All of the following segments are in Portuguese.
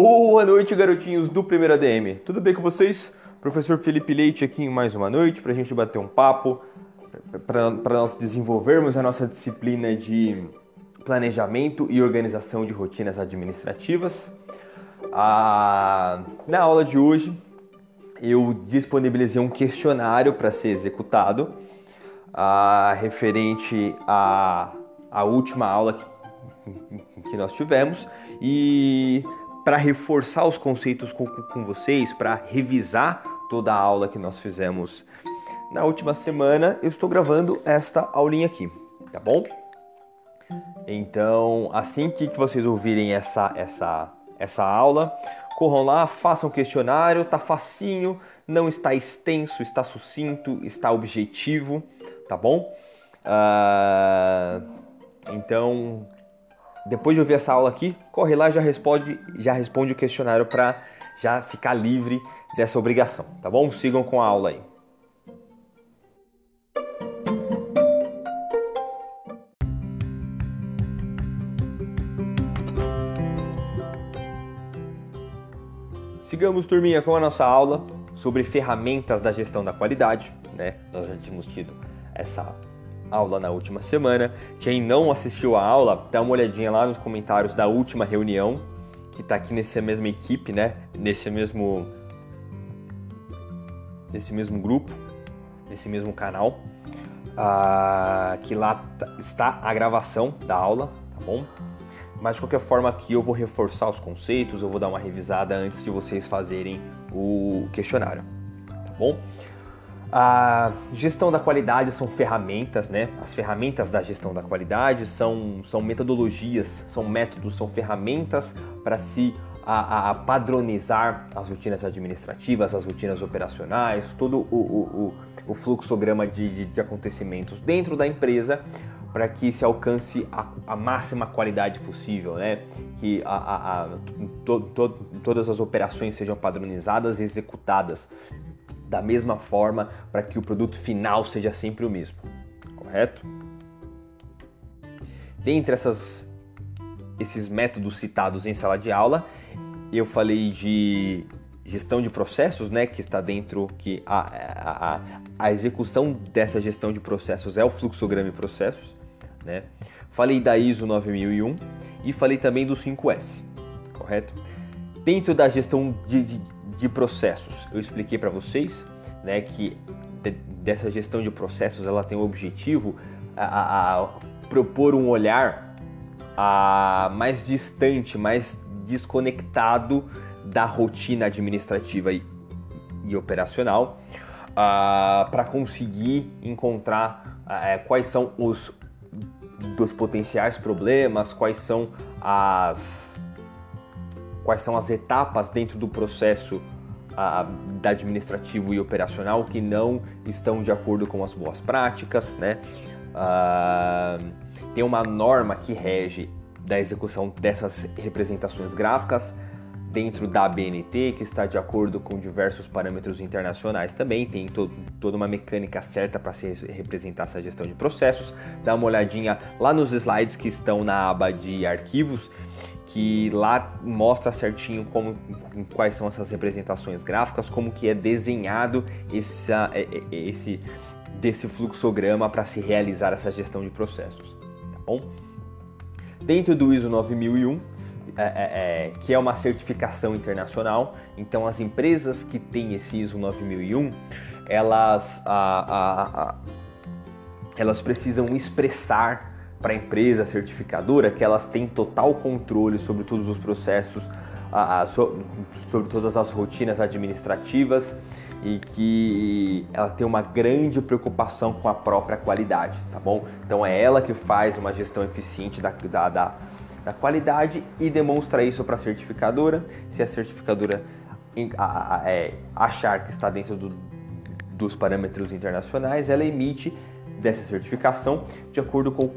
Boa noite, garotinhos do Primeiro ADM. Tudo bem com vocês? Professor Felipe Leite aqui em mais uma noite para a gente bater um papo, para nós desenvolvermos a nossa disciplina de planejamento e organização de rotinas administrativas. Ah, na aula de hoje, eu disponibilizei um questionário para ser executado, ah, referente à, à última aula que, que nós tivemos e para reforçar os conceitos com, com vocês, para revisar toda a aula que nós fizemos na última semana, eu estou gravando esta aulinha aqui, tá bom? Então, assim que vocês ouvirem essa, essa, essa aula, corram lá, façam o questionário, tá facinho, não está extenso, está sucinto, está objetivo, tá bom? Uh, então, depois de ouvir essa aula aqui, corre lá e já responde, já responde o questionário para já ficar livre dessa obrigação, tá bom? Sigam com a aula aí. Sigamos, turminha, com a nossa aula sobre ferramentas da gestão da qualidade, né? Nós já tínhamos tido essa aula na última semana. Quem não assistiu a aula, dá uma olhadinha lá nos comentários da última reunião, que está aqui nessa mesma equipe, né? Nesse mesmo nesse mesmo grupo, nesse mesmo canal, ah, que lá está a gravação da aula, tá bom? Mas de qualquer forma aqui eu vou reforçar os conceitos, eu vou dar uma revisada antes de vocês fazerem o questionário, tá bom? A gestão da qualidade são ferramentas, né? As ferramentas da gestão da qualidade são, são metodologias, são métodos, são ferramentas para se a, a, padronizar as rotinas administrativas, as rotinas operacionais, todo o, o, o, o fluxograma de, de, de, acontecimentos dentro da empresa para que se alcance a, a, máxima qualidade possível, né? Que a, to, to, todas as operações sejam padronizadas e executadas da mesma forma para que o produto final seja sempre o mesmo, correto? Dentre essas, esses métodos citados em sala de aula, eu falei de gestão de processos, né, que está dentro que a, a, a execução dessa gestão de processos é o fluxograma de processos, né? Falei da ISO 9001 e falei também do 5S, correto? Dentro da gestão de, de de processos. Eu expliquei para vocês né, que de, dessa gestão de processos ela tem o objetivo a, a, a propor um olhar a, mais distante, mais desconectado da rotina administrativa e, e operacional para conseguir encontrar quais são os dos potenciais problemas, quais são as quais são as etapas dentro do processo a, da administrativo e operacional que não estão de acordo com as boas práticas, né? Uh, tem uma norma que rege da execução dessas representações gráficas dentro da BNT, que está de acordo com diversos parâmetros internacionais também, tem to toda uma mecânica certa para se representar essa gestão de processos. Dá uma olhadinha lá nos slides que estão na aba de arquivos que lá mostra certinho como, quais são essas representações gráficas, como que é desenhado essa, é, é, esse desse fluxograma para se realizar essa gestão de processos, tá bom? Dentro do ISO 9001, é, é, é, que é uma certificação internacional, então as empresas que têm esse ISO 9001, elas, a, a, a, elas precisam expressar para a empresa certificadora que elas têm total controle sobre todos os processos, a, a, so, sobre todas as rotinas administrativas e que ela tem uma grande preocupação com a própria qualidade, tá bom? Então é ela que faz uma gestão eficiente da, da, da, da qualidade e demonstra isso para a certificadora. Se a certificadora é, achar que está dentro do, dos parâmetros internacionais, ela emite dessa certificação de acordo com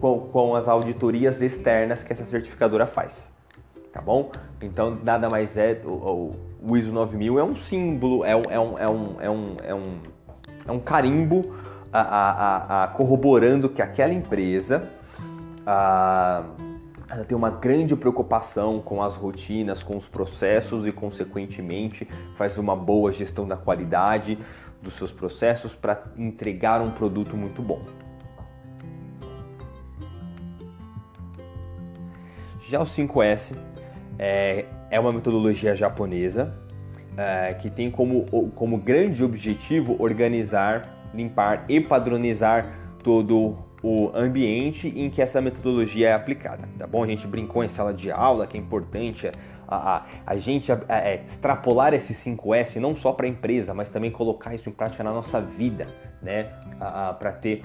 com, com as auditorias externas que essa certificadora faz. Tá bom? Então, nada mais é. O, o ISO 9000 é um símbolo, é um, é um, é um, é um, é um, é um carimbo a, a, a, corroborando que aquela empresa ela tem uma grande preocupação com as rotinas, com os processos e, consequentemente, faz uma boa gestão da qualidade dos seus processos para entregar um produto muito bom. Já o 5S é, é uma metodologia japonesa é, que tem como, como grande objetivo organizar, limpar e padronizar todo o ambiente em que essa metodologia é aplicada, tá bom? A gente brincou em sala de aula que é importante a, a, a gente a, a, é, extrapolar esse 5S não só para a empresa, mas também colocar isso em prática na nossa vida, né? Para ter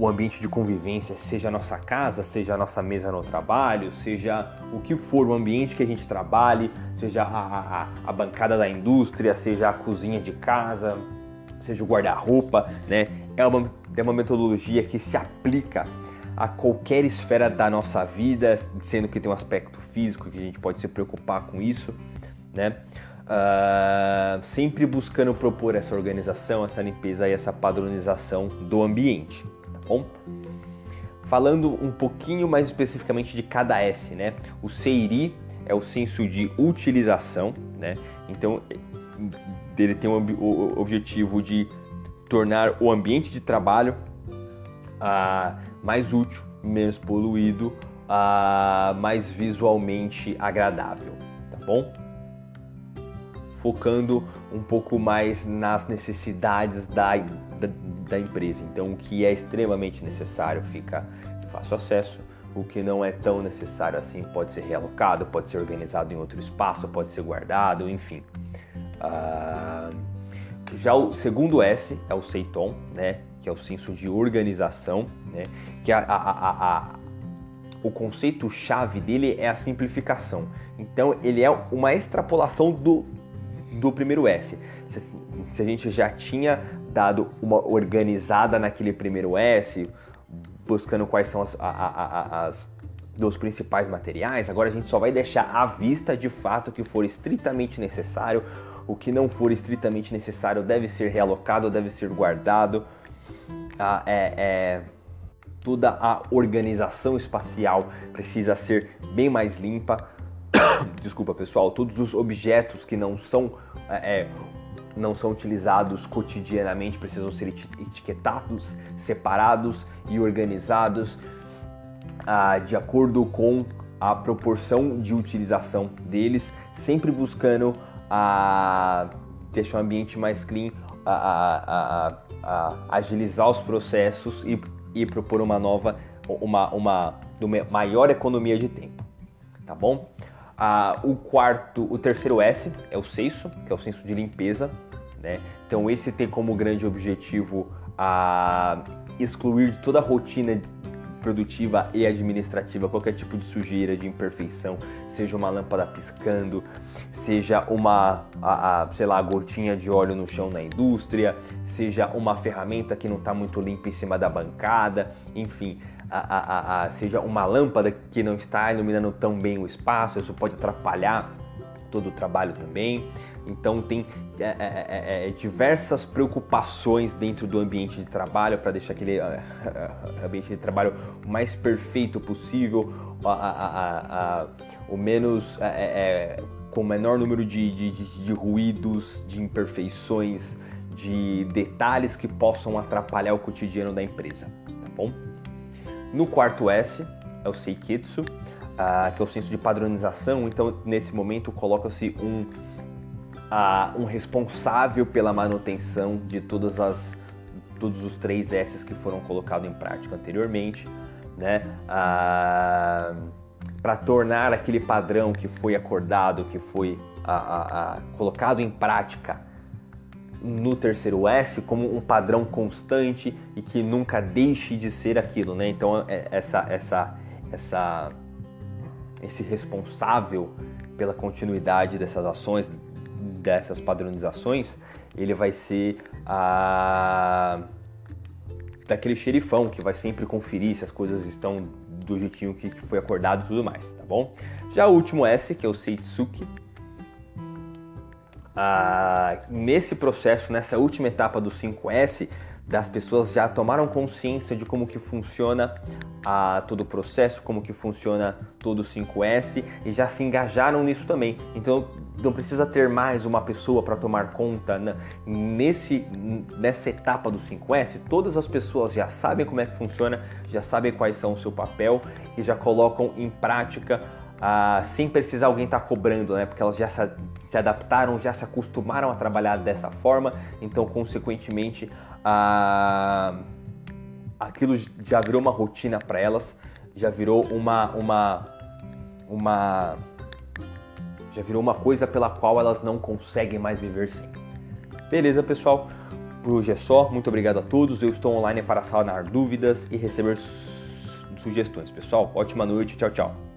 o ambiente de convivência, seja a nossa casa, seja a nossa mesa no trabalho, seja o que for o ambiente que a gente trabalhe, seja a, a, a bancada da indústria, seja a cozinha de casa, seja o guarda-roupa, né? É uma, é uma metodologia que se aplica a qualquer esfera da nossa vida, sendo que tem um aspecto físico que a gente pode se preocupar com isso, né? Uh, sempre buscando propor essa organização, essa limpeza e essa padronização do ambiente bom? Falando um pouquinho mais especificamente de cada S, né? O CIRI é o senso de utilização, né? Então, ele tem o objetivo de tornar o ambiente de trabalho ah, mais útil, menos poluído, ah, mais visualmente agradável, tá bom? Focando um pouco mais nas necessidades da, da, da empresa. Então, o que é extremamente necessário fica de fácil acesso, o que não é tão necessário assim pode ser realocado, pode ser organizado em outro espaço, pode ser guardado, enfim. Uh, já o segundo S é o Seiton, né, que é o senso de organização, né, que a, a, a, o conceito chave dele é a simplificação. Então ele é uma extrapolação do, do primeiro S. Se, se a gente já tinha dado uma organizada naquele primeiro S, buscando quais são as, a, a, as dos principais materiais. Agora a gente só vai deixar à vista de fato o que for estritamente necessário. O que não for estritamente necessário deve ser realocado, deve ser guardado. Ah, é, é, toda a organização espacial precisa ser bem mais limpa. Desculpa pessoal, todos os objetos que não são é, é não são utilizados cotidianamente, precisam ser etiquetados, separados e organizados ah, de acordo com a proporção de utilização deles, sempre buscando ah, deixar o ambiente mais clean, a, a, a, a agilizar os processos e, e, propor uma nova, uma, uma, uma maior economia de tempo, tá bom? O quarto, o terceiro S é o senso, que é o senso de limpeza. Né? Então esse tem como grande objetivo a excluir de toda a rotina produtiva e administrativa qualquer tipo de sujeira, de imperfeição, seja uma lâmpada piscando, seja uma, a, a, sei lá, gotinha de óleo no chão na indústria, seja uma ferramenta que não está muito limpa em cima da bancada, enfim, a, seja uma lâmpada que não está iluminando tão bem o espaço, isso pode atrapalhar todo o trabalho também. Então tem é, é, é, é diversas preocupações dentro do ambiente de trabalho para deixar aquele é, é, ambiente de trabalho o mais perfeito possível, o menos com o menor número de, de, de, de ruídos, de imperfeições, de detalhes que possam atrapalhar o cotidiano da empresa, tá bom? No quarto S é o Seiketsu, uh, que é o senso de padronização. Então, nesse momento, coloca-se um, uh, um responsável pela manutenção de todas as, todos os três S's que foram colocados em prática anteriormente, né? Para tornar aquele padrão que foi acordado, que foi colocado em prática no terceiro S como um padrão constante e que nunca deixe de ser aquilo, né? Então é, essa essa essa esse responsável pela continuidade dessas ações, dessas padronizações, ele vai ser a daquele xerifão que vai sempre conferir se as coisas estão do jeitinho que foi acordado e tudo mais, tá bom? Já o último S, que é o Seitsuki, ah, nesse processo, nessa última etapa do 5S, das pessoas já tomaram consciência de como que funciona a, todo o processo, como que funciona todo o 5S e já se engajaram nisso também. Então não precisa ter mais uma pessoa para tomar conta né? nesse nessa etapa do 5S. Todas as pessoas já sabem como é que funciona, já sabem quais são o seu papel e já colocam em prática ah, sem precisar alguém estar tá cobrando, né? Porque elas já se, se, adaptaram, já se acostumaram a trabalhar dessa forma, então consequentemente aquilo já virou uma rotina para elas, já virou uma, uma, uma, já virou uma coisa pela qual elas não conseguem mais viver sem. Beleza, pessoal? Por hoje é só. Muito obrigado a todos. Eu estou online para sanar dúvidas e receber sugestões. Pessoal, ótima noite. Tchau, tchau.